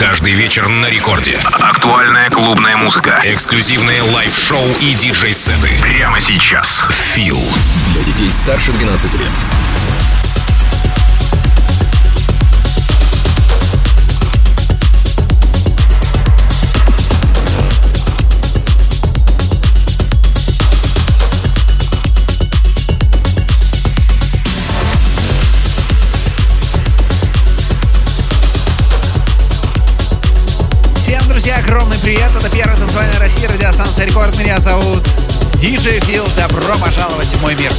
Каждый вечер на рекорде. Актуальная клубная музыка. Эксклюзивные лайв-шоу и диджей-сеты. Прямо сейчас. Feel. Для детей старше 12 лет. Привет! Это первая танцевальная Россия, радиостанция Рекорд. Меня зовут Диджей Фил. Добро пожаловать в мой мир.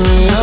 me up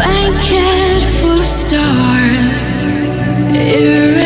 blanket full of stars. It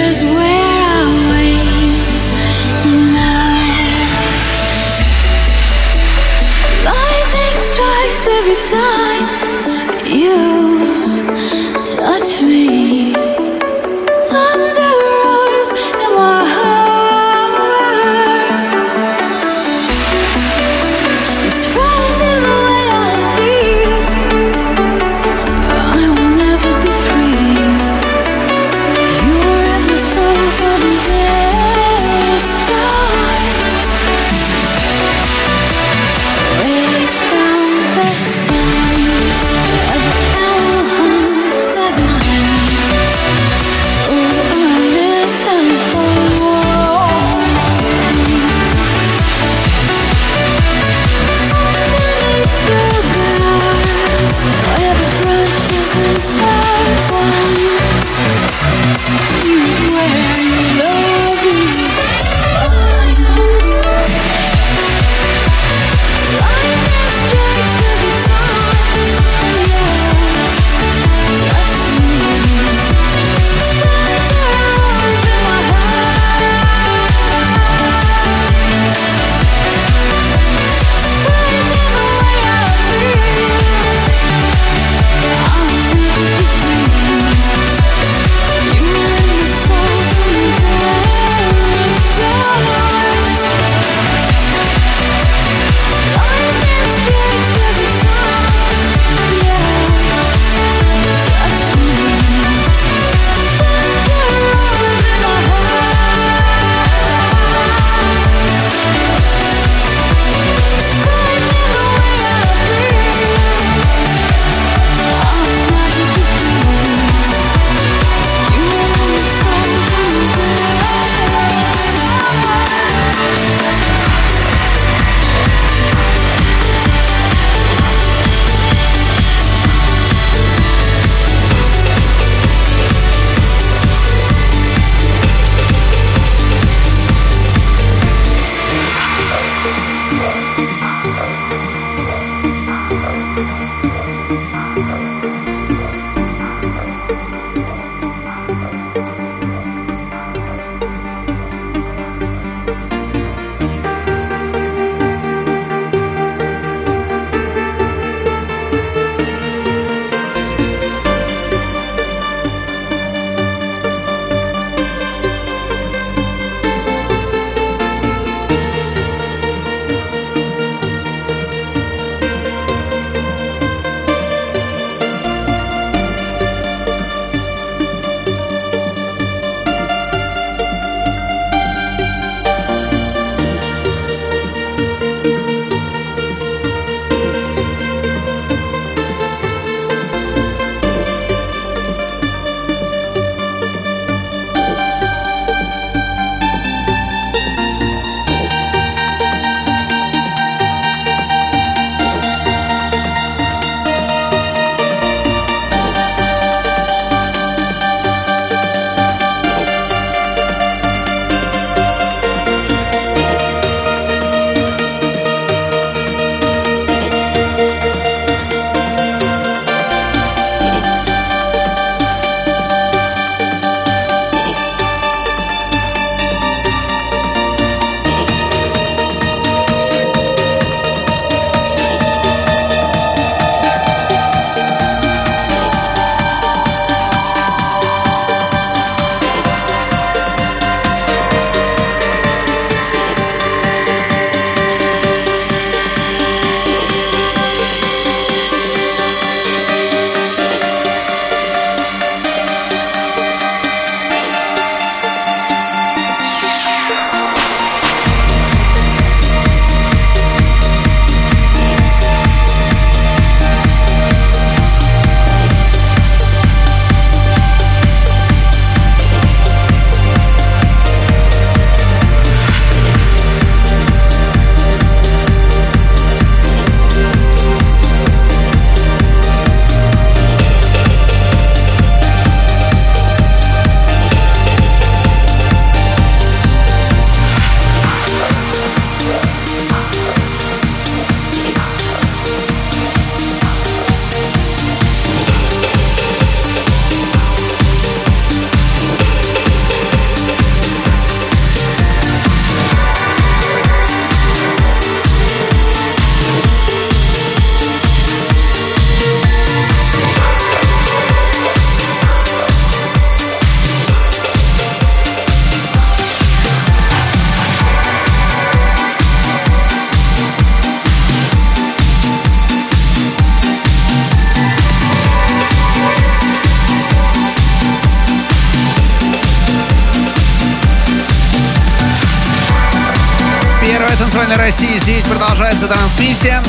трансмиссия.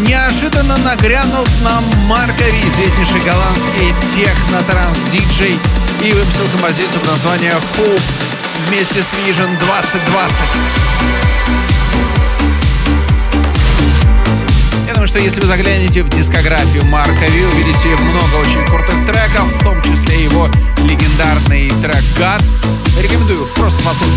Неожиданно нагрянул к нам Маркови, известнейший голландский техно-транс-диджей, и выпустил композицию под названием Hoop вместе с Vision 2020. Я думаю, что если вы заглянете в дискографию Марка Ви, увидите много очень крутых треков, в том числе его легендарный трек «God». Рекомендую просто послушать.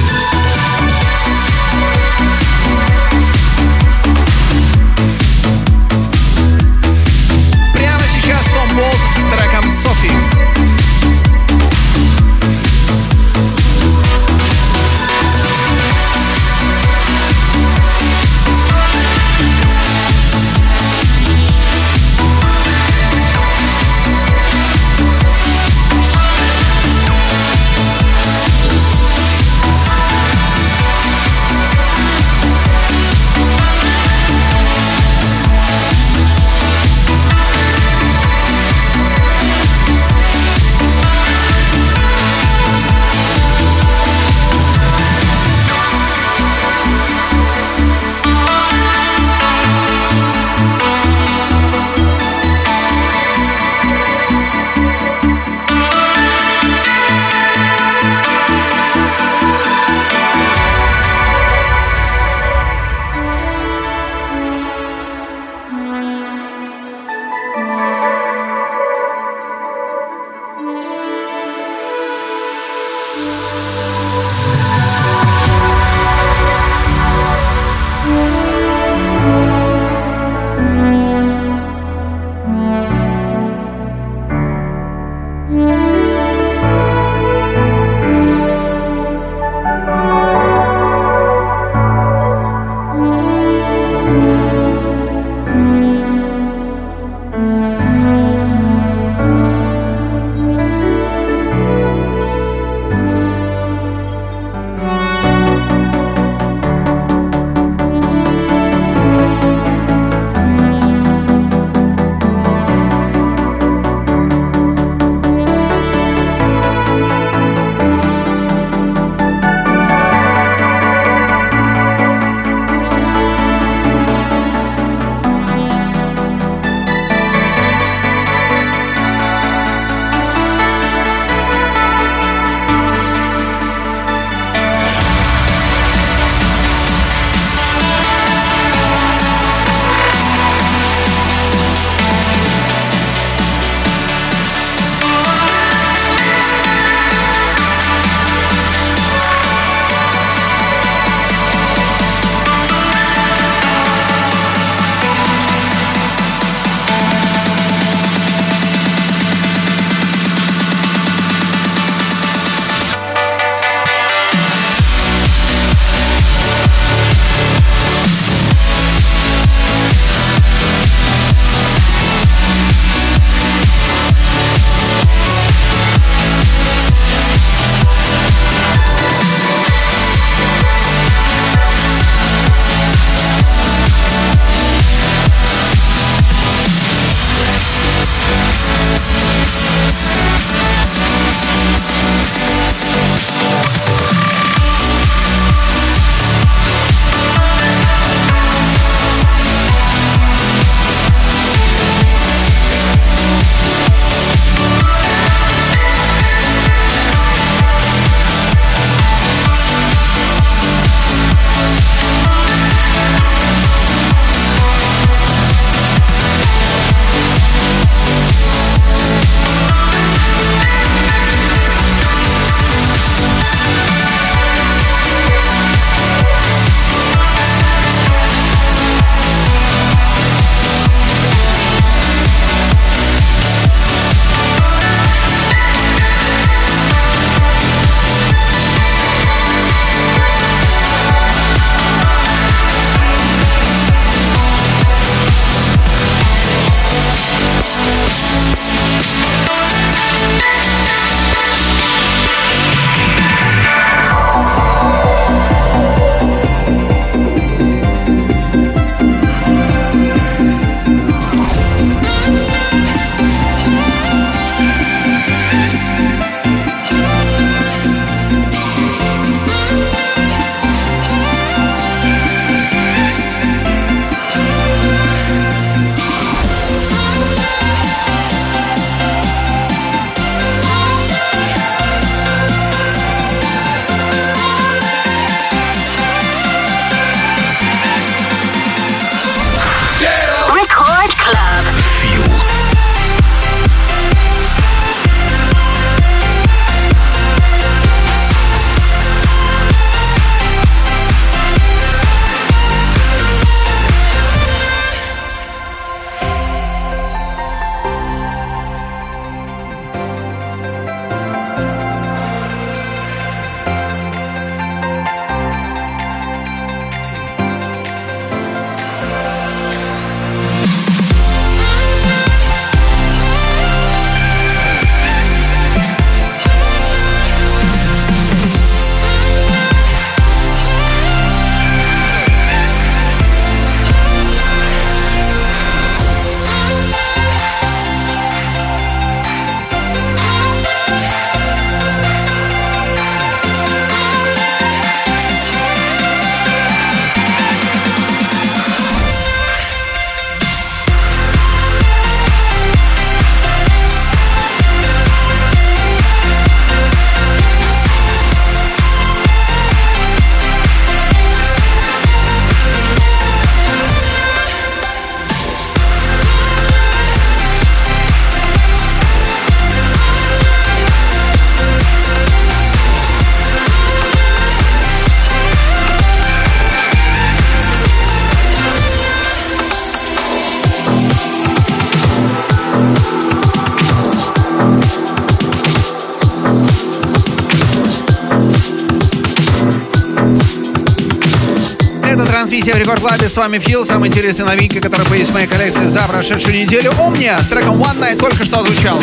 Рекорд Клабе. С вами Фил. Самая интересная новинка, которая появилась в моей коллекции за прошедшую неделю. Умния с треком One Night только что звучал.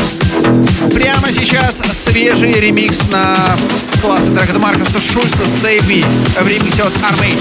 Прямо сейчас свежий ремикс на классный трек от Маркуса Шульца Save Me в ремиксе от Armage.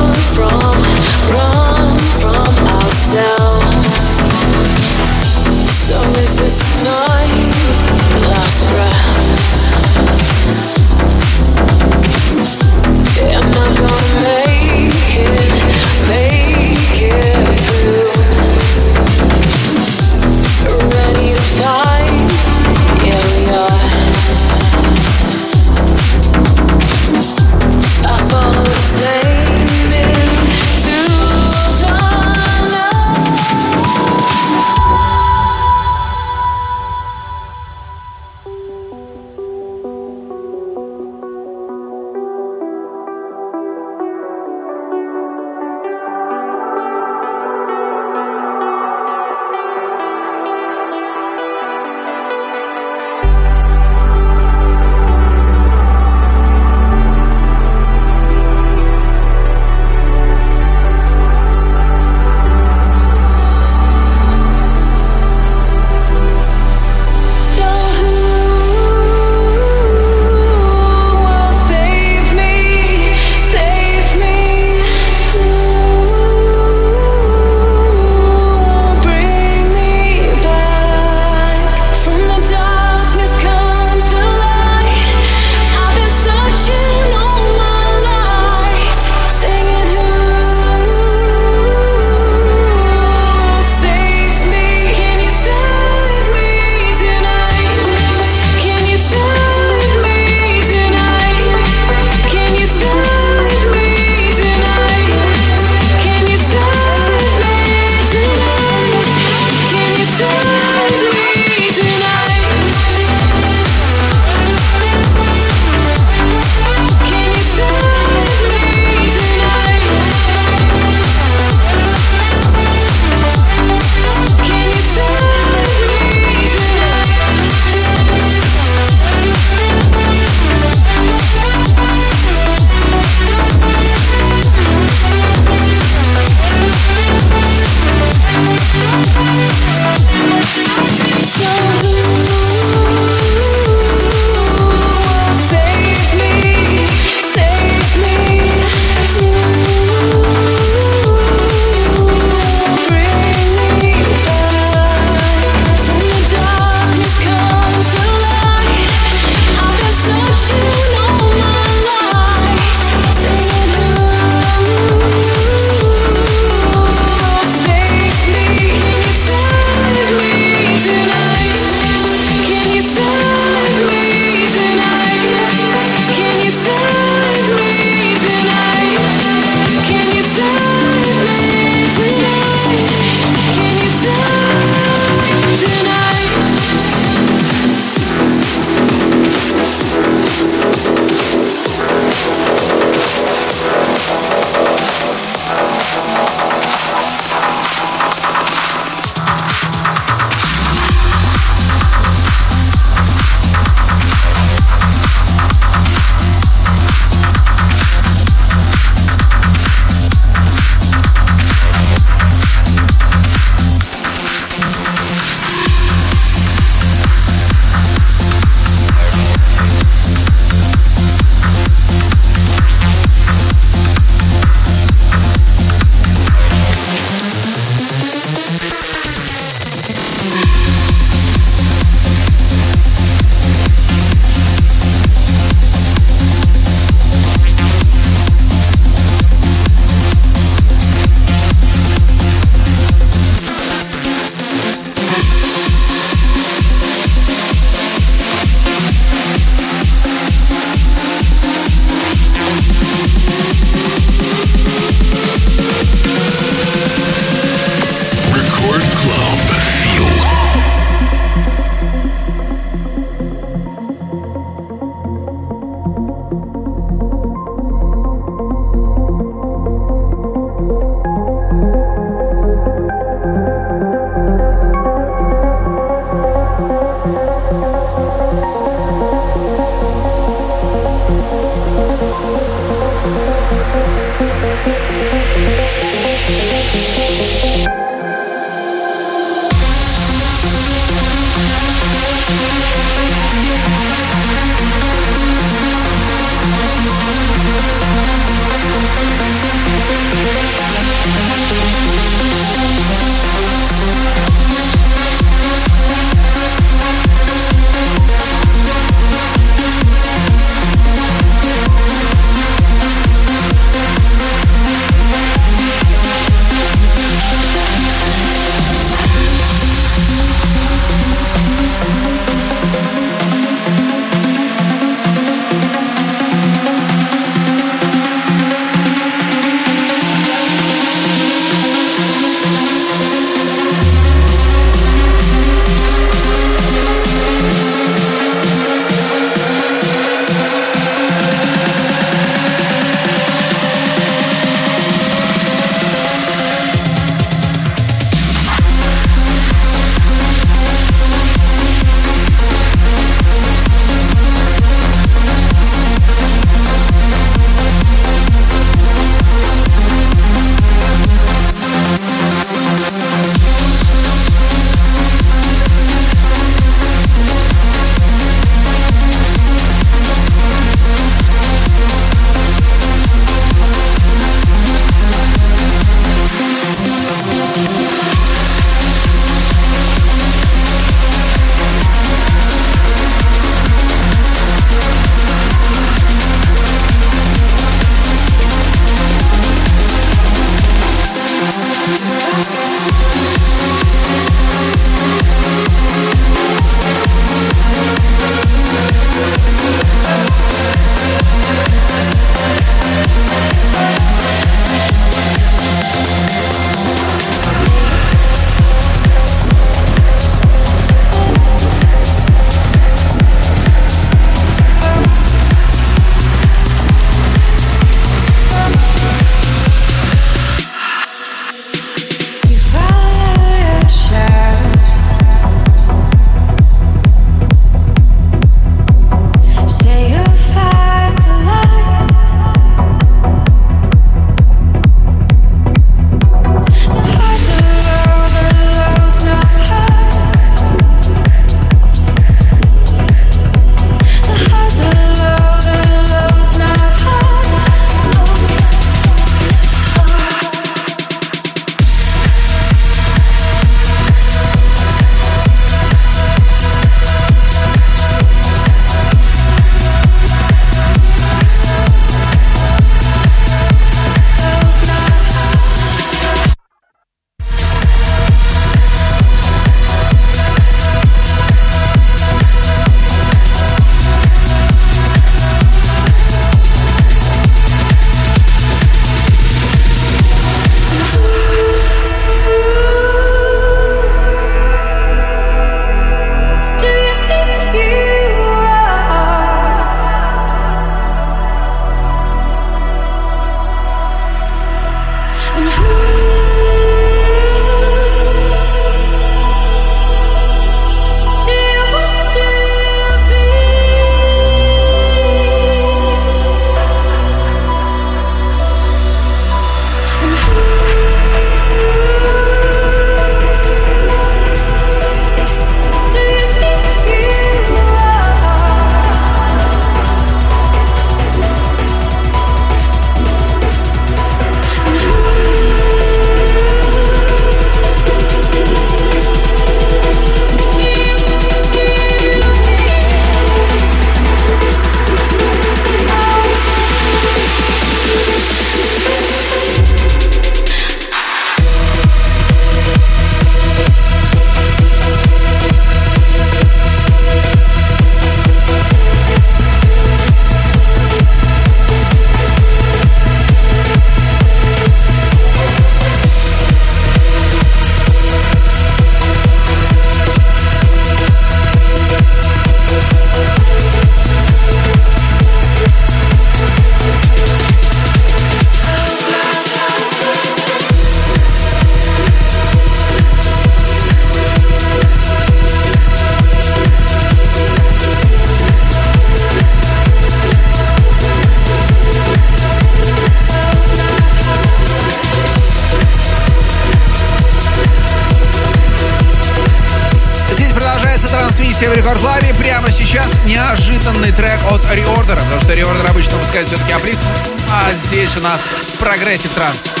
У нас прогрессив транс.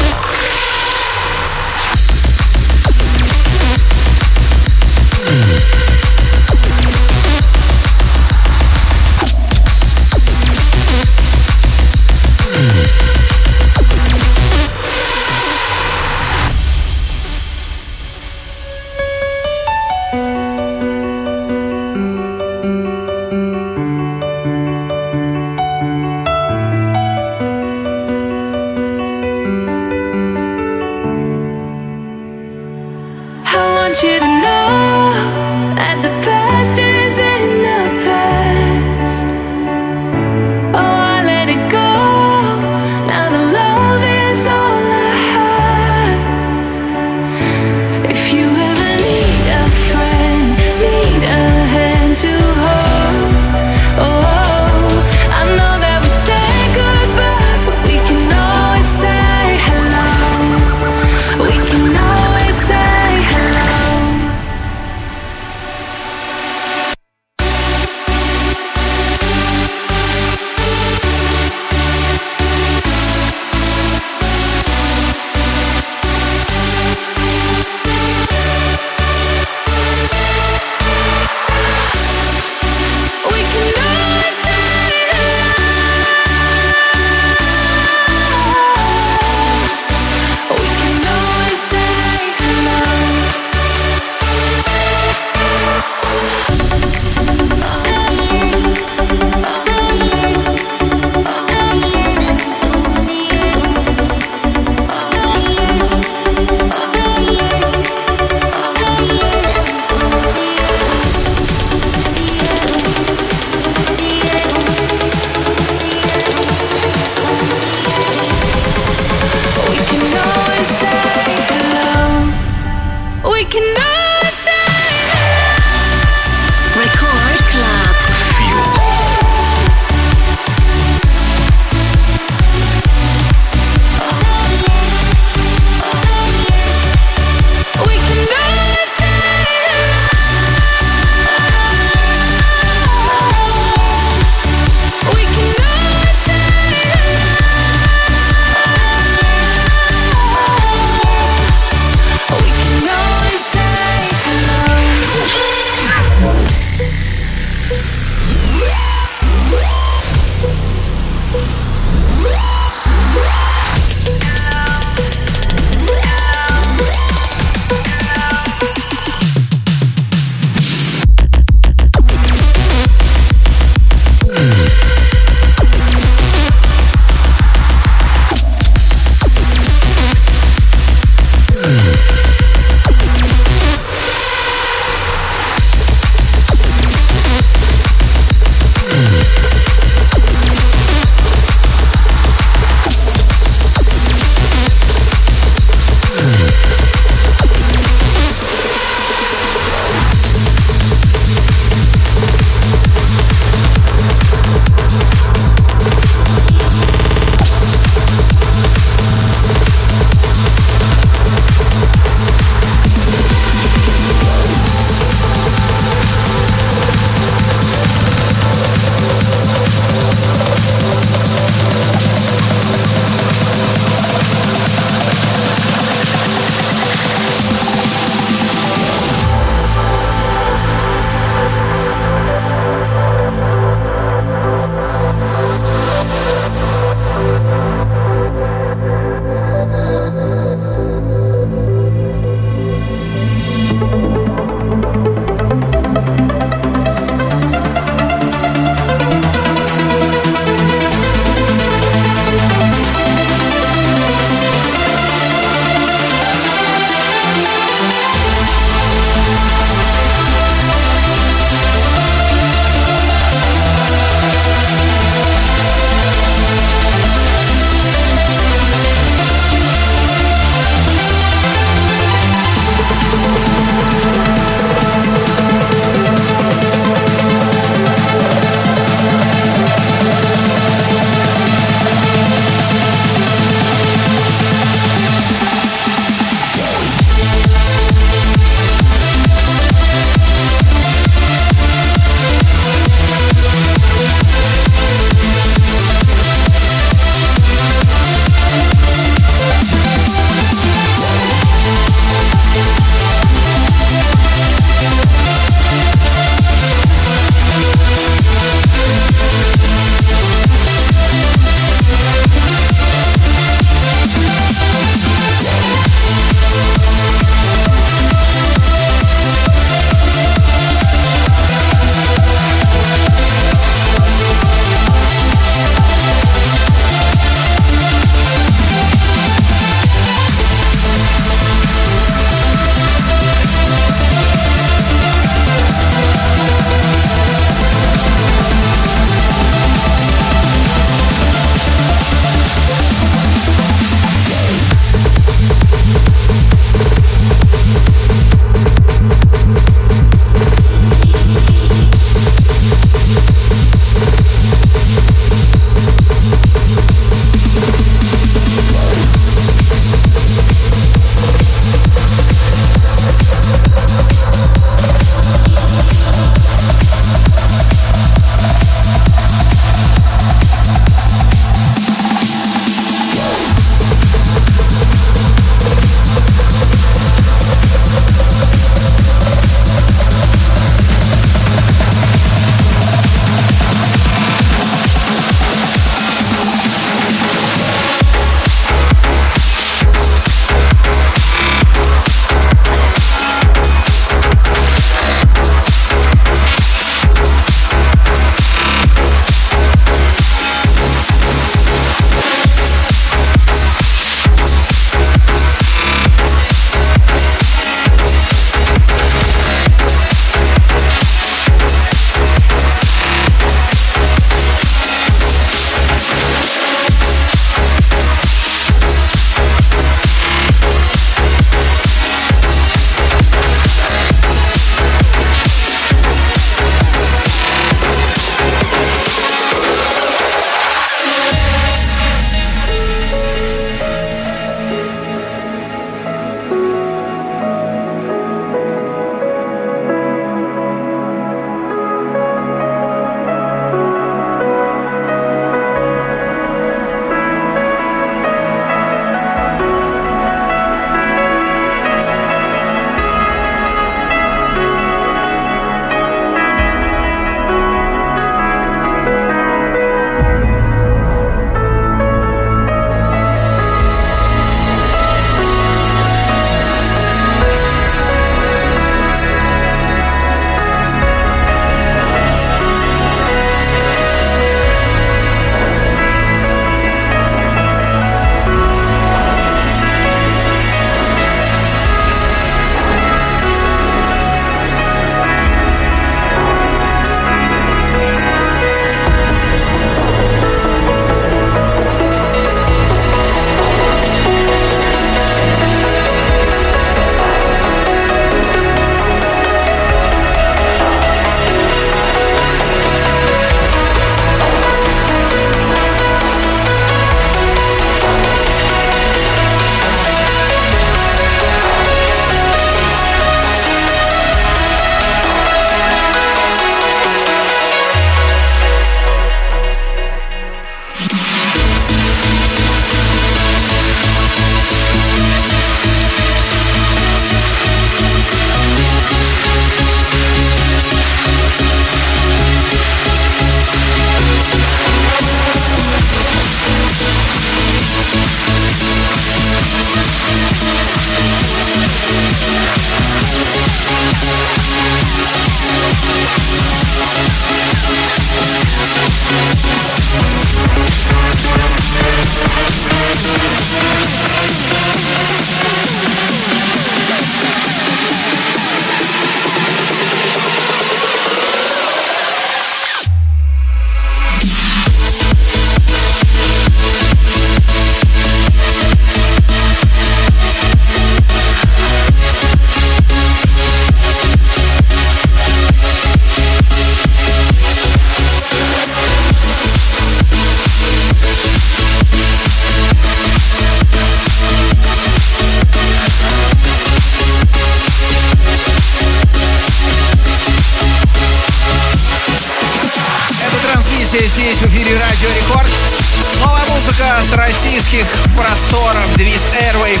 Просторов. Денис Airwave.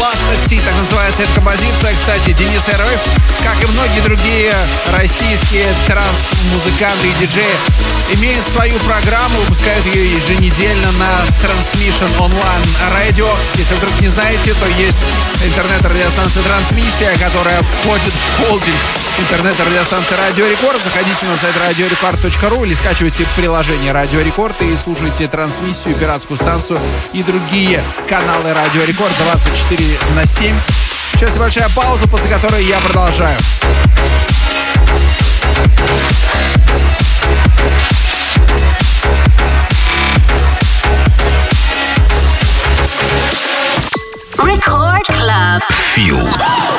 Lost at Sea, так называется эта композиция. Кстати, Денис Airwave, как и многие другие российские транс-музыканты и диджеи, имеет свою программу, выпускают ее еженедельно на Transmission Online Radio. Если вдруг не знаете, то есть интернет-радиостанция «Трансмиссия», которая входит в холдинг интернет-радиостанции «Радио Рекорд». Заходите на сайт radiorecord.ru или скачивайте приложение «Радио Рекорд» и слушайте трансмиссию, пиратскую станцию и другие каналы «Радио Рекорд» 24 на 7. Сейчас большая пауза, после которой я продолжаю. Record Club. Feel.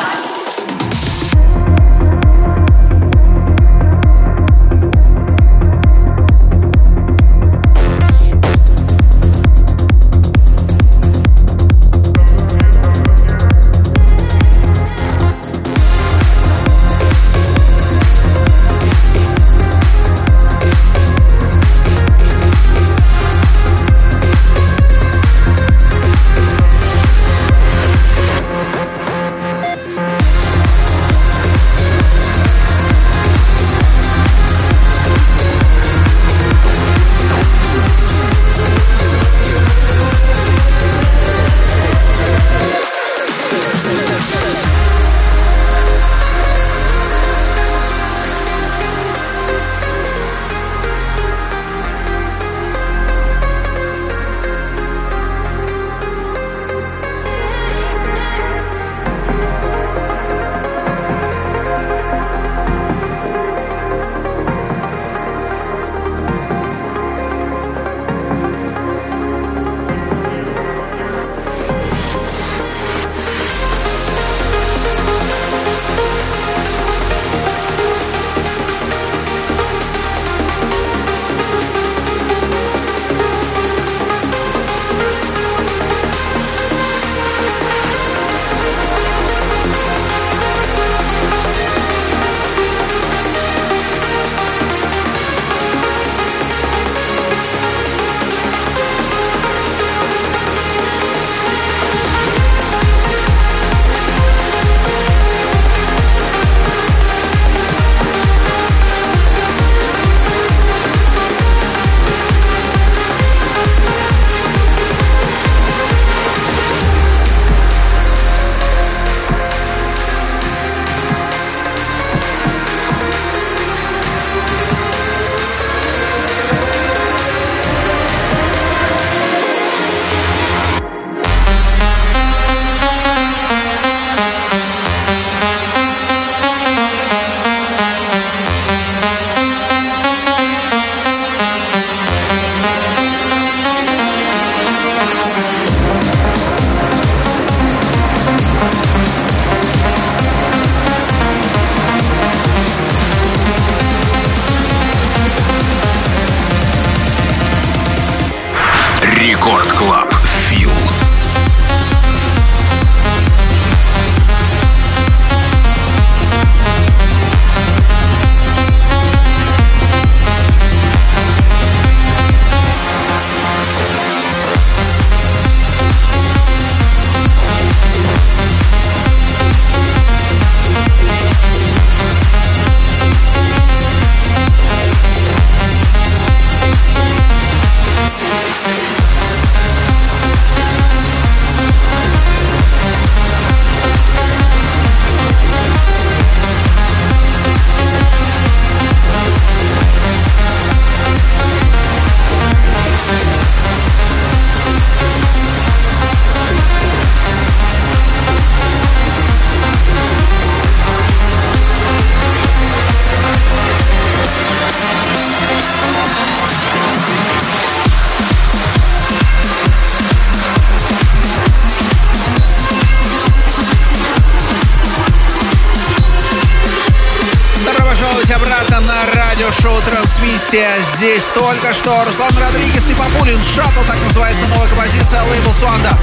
Трансмиссия. Здесь только что Руслан Родригес и Папулин. Шаттл, так называется новая композиция лейбл Суанда.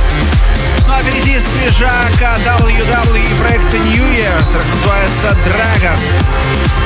Ну а впереди свежака WWE проекта New Year, так называется Dragon.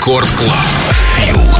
Рекорд Клаб. Фил.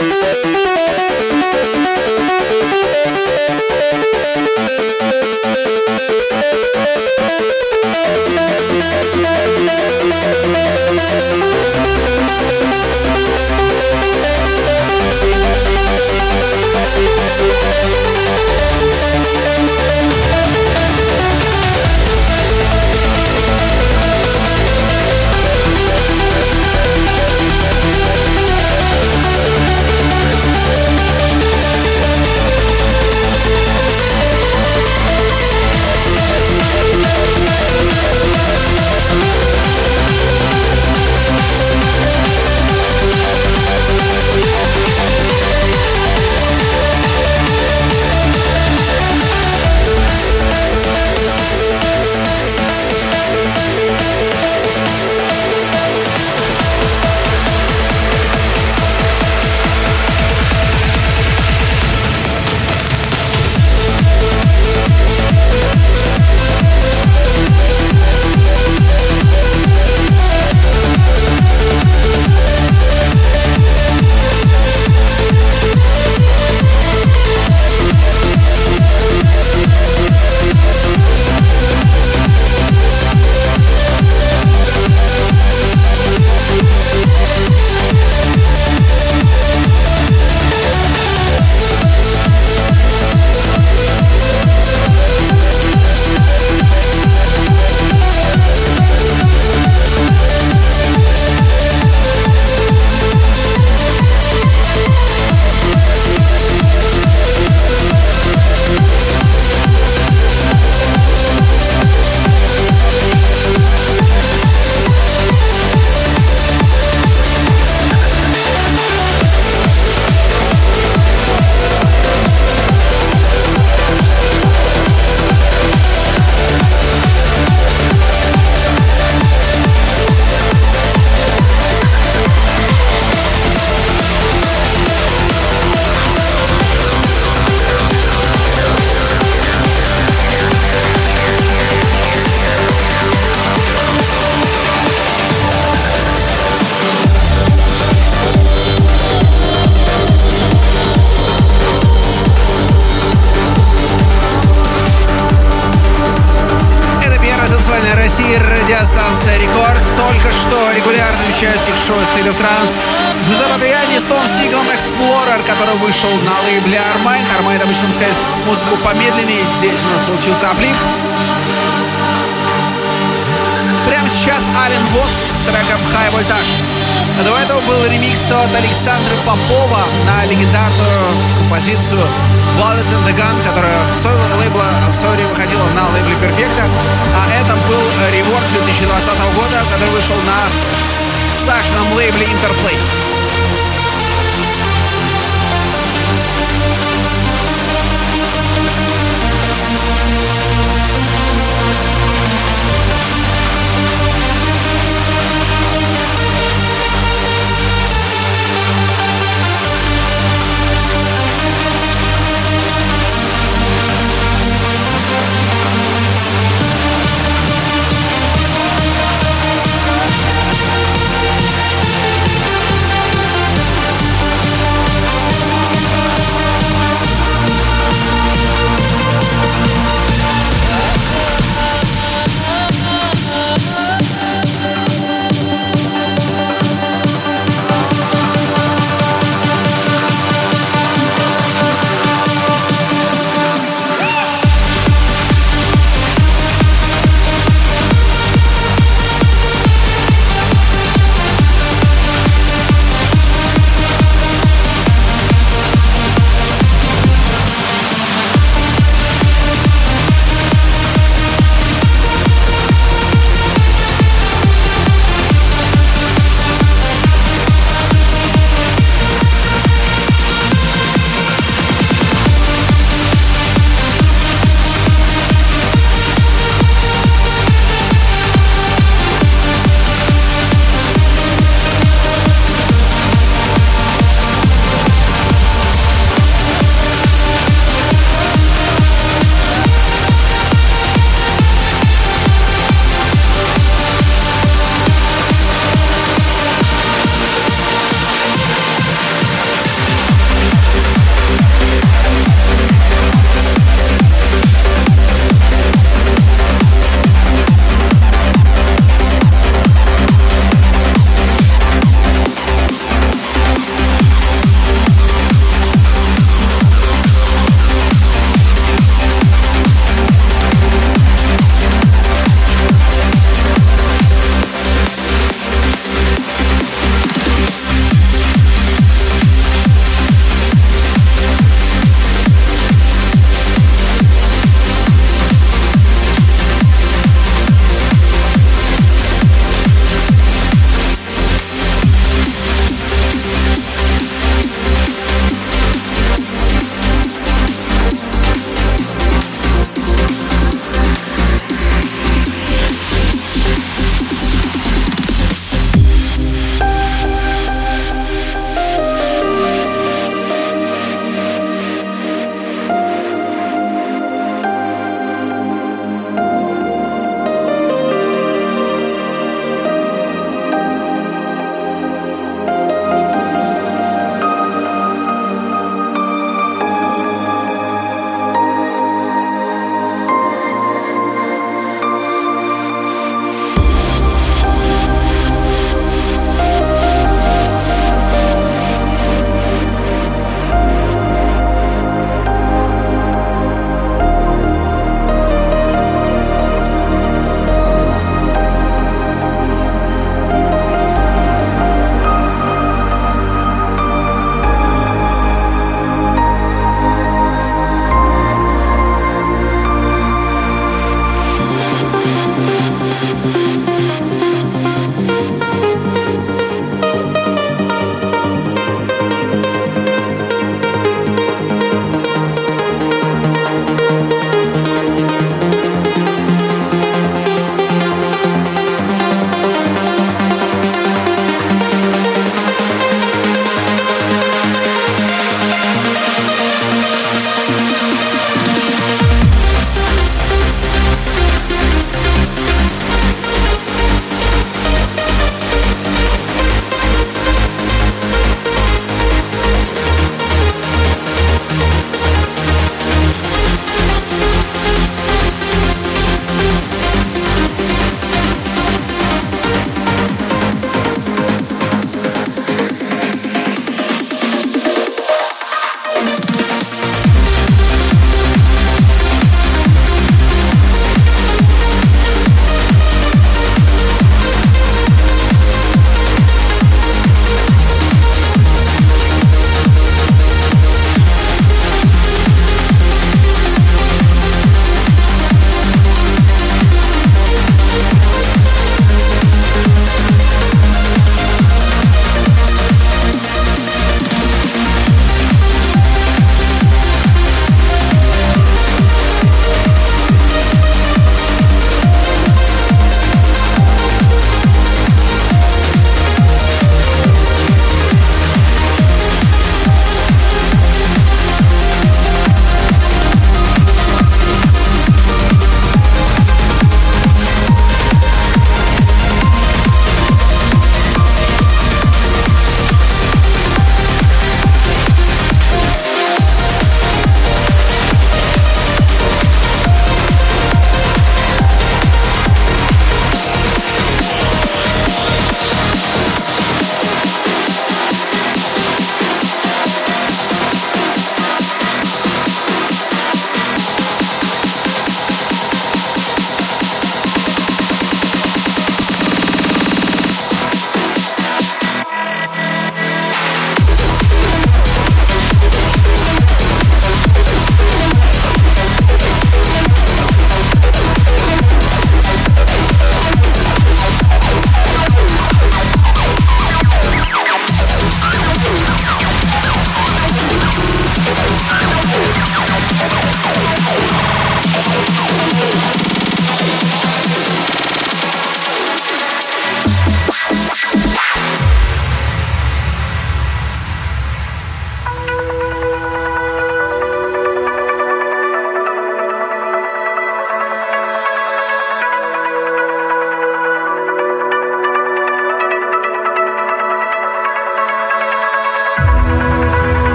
Música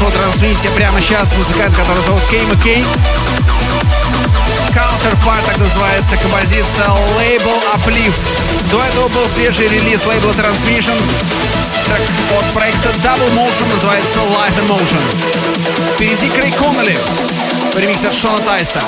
радиошоу трансмиссия. Прямо сейчас музыкант, который зовут Кей Маккей. Counterpart, так называется композиция Label Uplift. До этого был свежий релиз лейбла Transmission. Трек от проекта Double Motion называется Life in Motion. Впереди Крейг Коннелли в от Шона Тайса.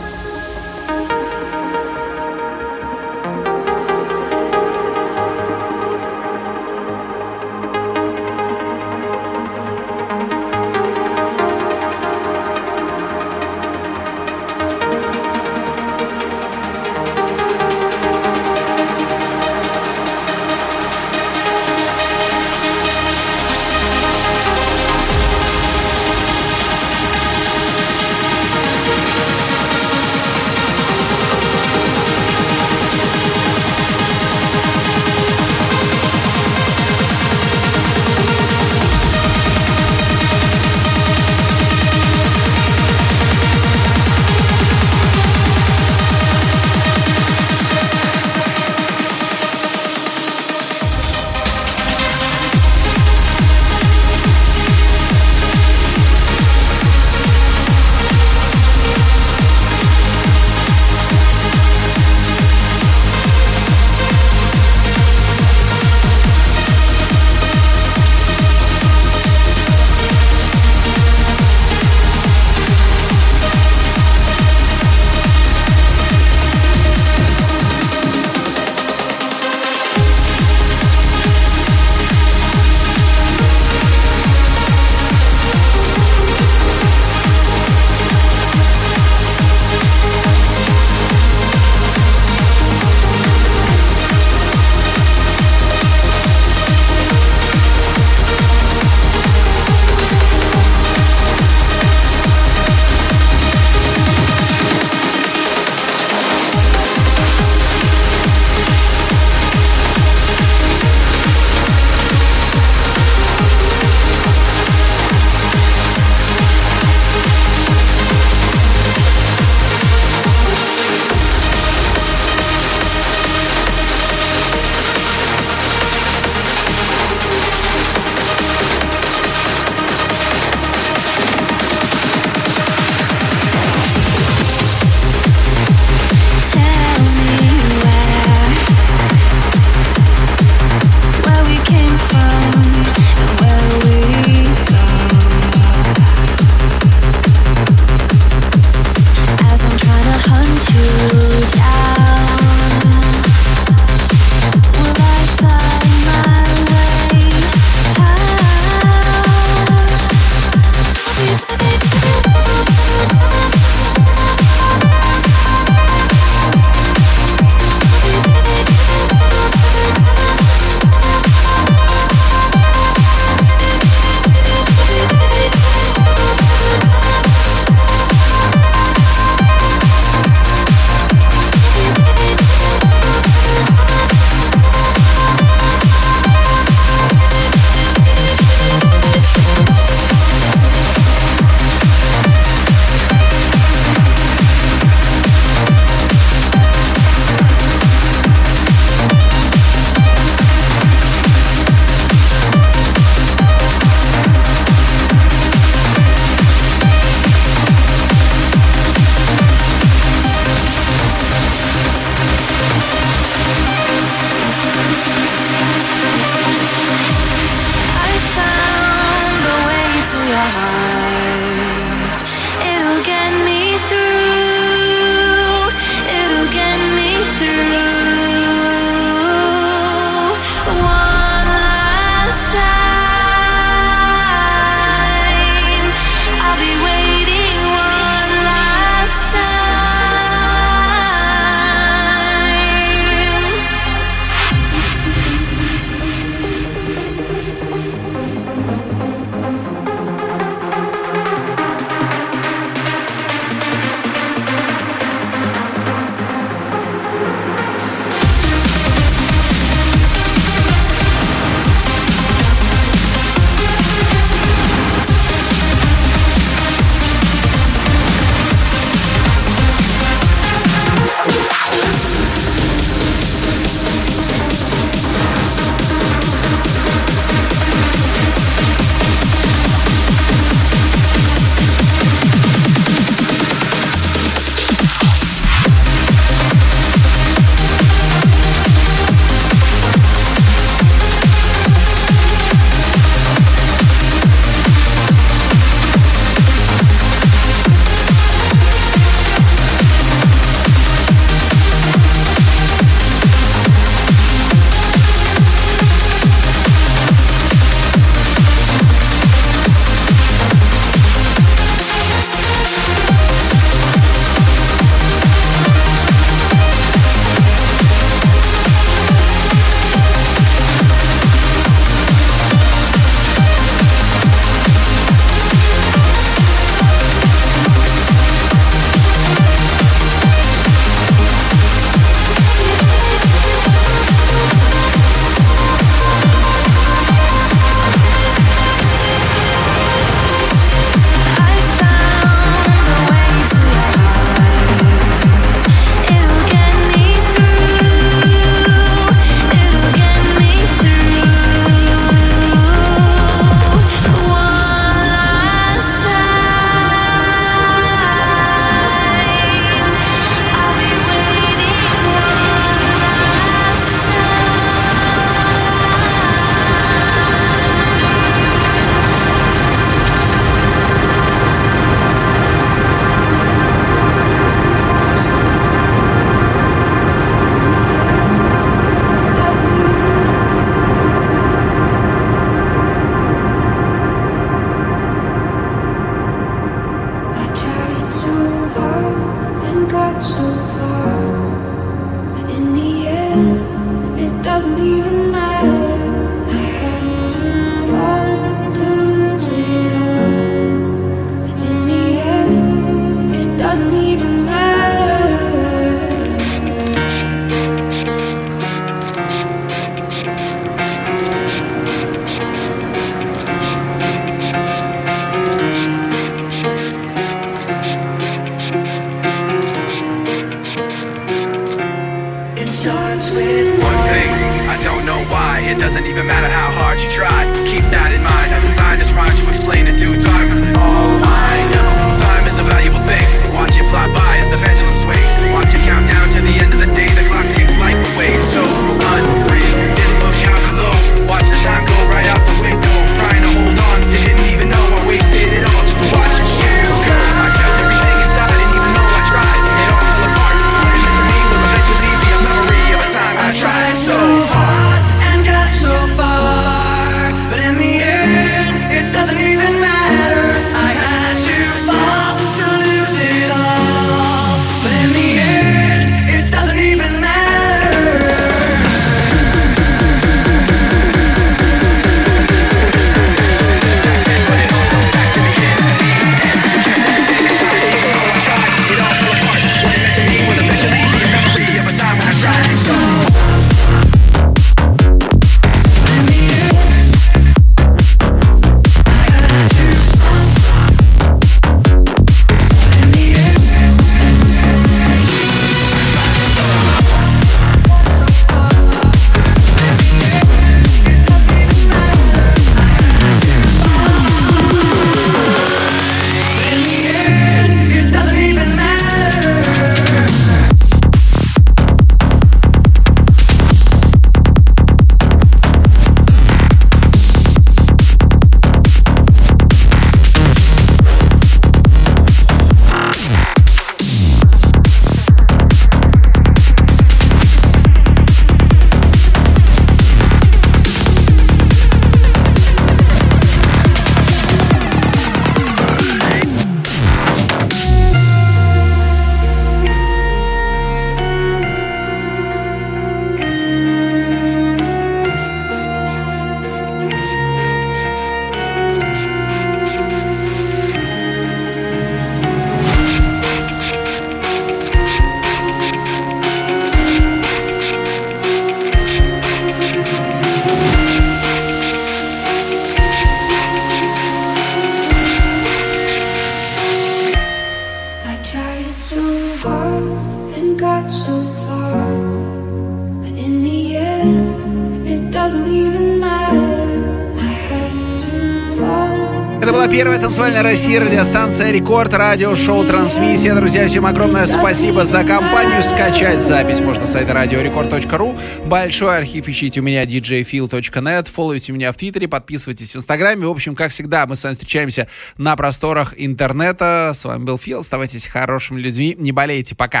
Танцевальная Россия, радиостанция Рекорд, радиошоу, трансмиссия. Друзья, всем огромное спасибо за компанию. Скачать запись можно с сайта радиорекорд.ру. Большой архив ищите у меня djfil.net. Фолловите меня в Твиттере, подписывайтесь в Инстаграме. В общем, как всегда, мы с вами встречаемся на просторах интернета. С вами был Фил. Оставайтесь хорошими людьми. Не болейте. Пока.